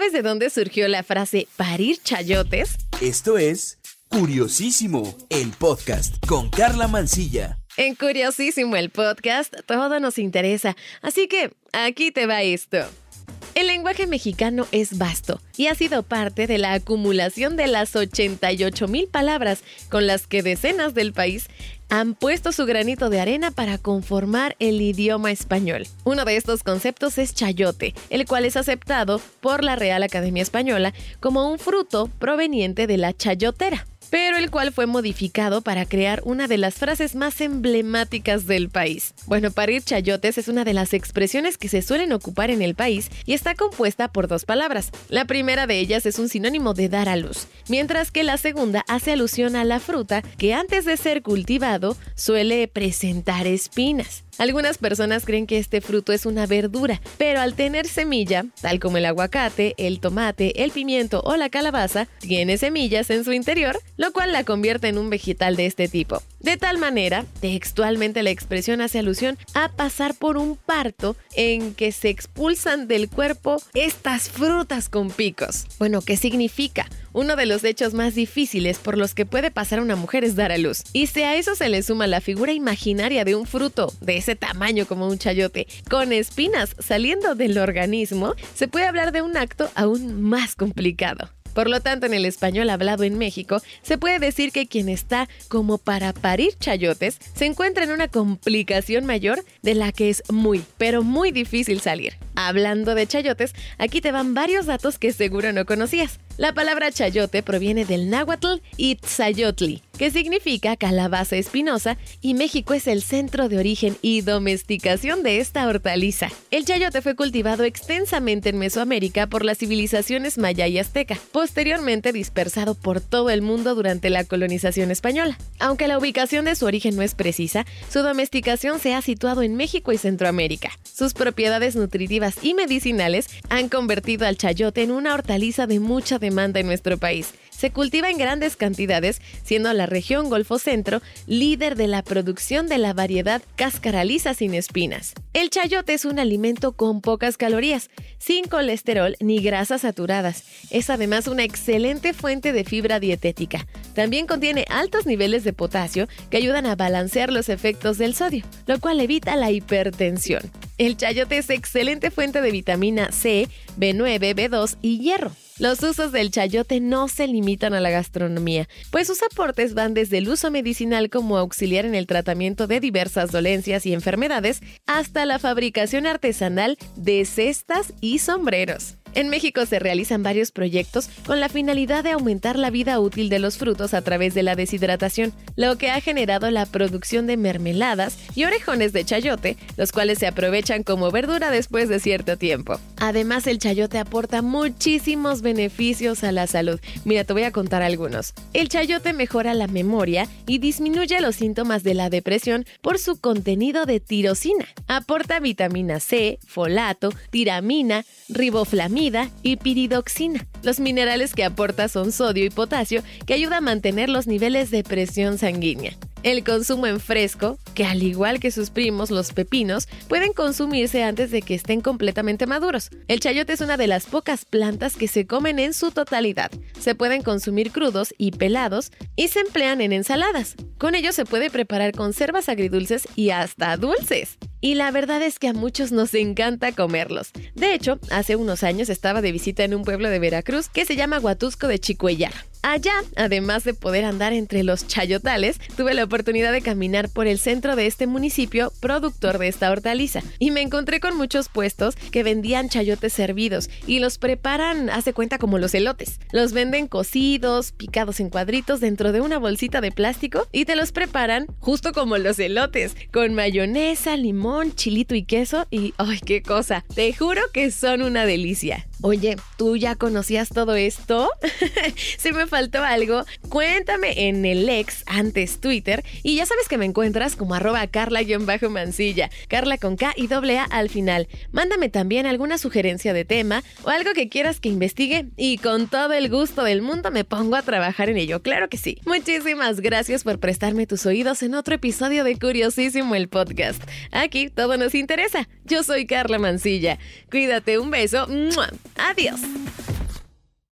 ¿Sabes de dónde surgió la frase parir chayotes? Esto es Curiosísimo, el podcast con Carla Mancilla. En Curiosísimo, el podcast, todo nos interesa, así que aquí te va esto. El lenguaje mexicano es vasto y ha sido parte de la acumulación de las 88 mil palabras con las que decenas del país han puesto su granito de arena para conformar el idioma español. Uno de estos conceptos es chayote, el cual es aceptado por la Real Academia Española como un fruto proveniente de la chayotera pero el cual fue modificado para crear una de las frases más emblemáticas del país. Bueno, parir chayotes es una de las expresiones que se suelen ocupar en el país y está compuesta por dos palabras. La primera de ellas es un sinónimo de dar a luz, mientras que la segunda hace alusión a la fruta que antes de ser cultivado suele presentar espinas. Algunas personas creen que este fruto es una verdura, pero al tener semilla, tal como el aguacate, el tomate, el pimiento o la calabaza, tiene semillas en su interior, lo cual la convierte en un vegetal de este tipo. De tal manera, textualmente la expresión hace alusión a pasar por un parto en que se expulsan del cuerpo estas frutas con picos. Bueno, ¿qué significa? Uno de los hechos más difíciles por los que puede pasar una mujer es dar a luz. Y si a eso se le suma la figura imaginaria de un fruto de ese tamaño como un chayote, con espinas saliendo del organismo, se puede hablar de un acto aún más complicado. Por lo tanto, en el español hablado en México, se puede decir que quien está como para parir chayotes se encuentra en una complicación mayor de la que es muy, pero muy difícil salir. Hablando de chayotes, aquí te van varios datos que seguro no conocías. La palabra chayote proviene del náhuatl itzayotli, que significa calabaza espinosa, y México es el centro de origen y domesticación de esta hortaliza. El chayote fue cultivado extensamente en Mesoamérica por las civilizaciones maya y azteca, posteriormente dispersado por todo el mundo durante la colonización española. Aunque la ubicación de su origen no es precisa, su domesticación se ha situado en México y Centroamérica. Sus propiedades nutritivas y medicinales han convertido al chayote en una hortaliza de mucha demanda en nuestro país. Se cultiva en grandes cantidades, siendo la región Golfo Centro líder de la producción de la variedad cáscara lisa sin espinas. El chayote es un alimento con pocas calorías, sin colesterol ni grasas saturadas. Es además una excelente fuente de fibra dietética. También contiene altos niveles de potasio que ayudan a balancear los efectos del sodio, lo cual evita la hipertensión. El chayote es excelente fuente de vitamina C, B9, B2 y hierro. Los usos del chayote no se limitan a la gastronomía, pues sus aportes van desde el uso medicinal como auxiliar en el tratamiento de diversas dolencias y enfermedades hasta la fabricación artesanal de cestas y sombreros. En México se realizan varios proyectos con la finalidad de aumentar la vida útil de los frutos a través de la deshidratación, lo que ha generado la producción de mermeladas y orejones de chayote, los cuales se aprovechan como verdura después de cierto tiempo. Además, el chayote aporta muchísimos beneficios a la salud. Mira, te voy a contar algunos. El chayote mejora la memoria y disminuye los síntomas de la depresión por su contenido de tirosina. Aporta vitamina C, folato, tiramina, riboflamina, y piridoxina. Los minerales que aporta son sodio y potasio que ayuda a mantener los niveles de presión sanguínea. El consumo en fresco, que al igual que sus primos los pepinos, pueden consumirse antes de que estén completamente maduros. El chayote es una de las pocas plantas que se comen en su totalidad. Se pueden consumir crudos y pelados y se emplean en ensaladas. Con ello se puede preparar conservas agridulces y hasta dulces y la verdad es que a muchos nos encanta comerlos. De hecho, hace unos años estaba de visita en un pueblo de Veracruz que se llama Huatusco de Chicuellar. Allá, además de poder andar entre los chayotales, tuve la oportunidad de caminar por el centro de este municipio, productor de esta hortaliza, y me encontré con muchos puestos que vendían chayotes servidos y los preparan, hace cuenta como los elotes. Los venden cocidos, picados en cuadritos dentro de una bolsita de plástico y te los preparan justo como los elotes, con mayonesa, limón, chilito y queso y ¡ay, qué cosa! Te juro que son una delicia. Oye, ¿tú ya conocías todo esto? si me faltó algo, cuéntame en el ex, antes Twitter, y ya sabes que me encuentras como arroba carla-mancilla, carla con K y doble A al final. Mándame también alguna sugerencia de tema o algo que quieras que investigue y con todo el gusto del mundo me pongo a trabajar en ello, claro que sí. Muchísimas gracias por prestarme tus oídos en otro episodio de Curiosísimo el podcast. Aquí todo nos interesa. Yo soy Carla Mancilla. Cuídate, un beso. Adiós.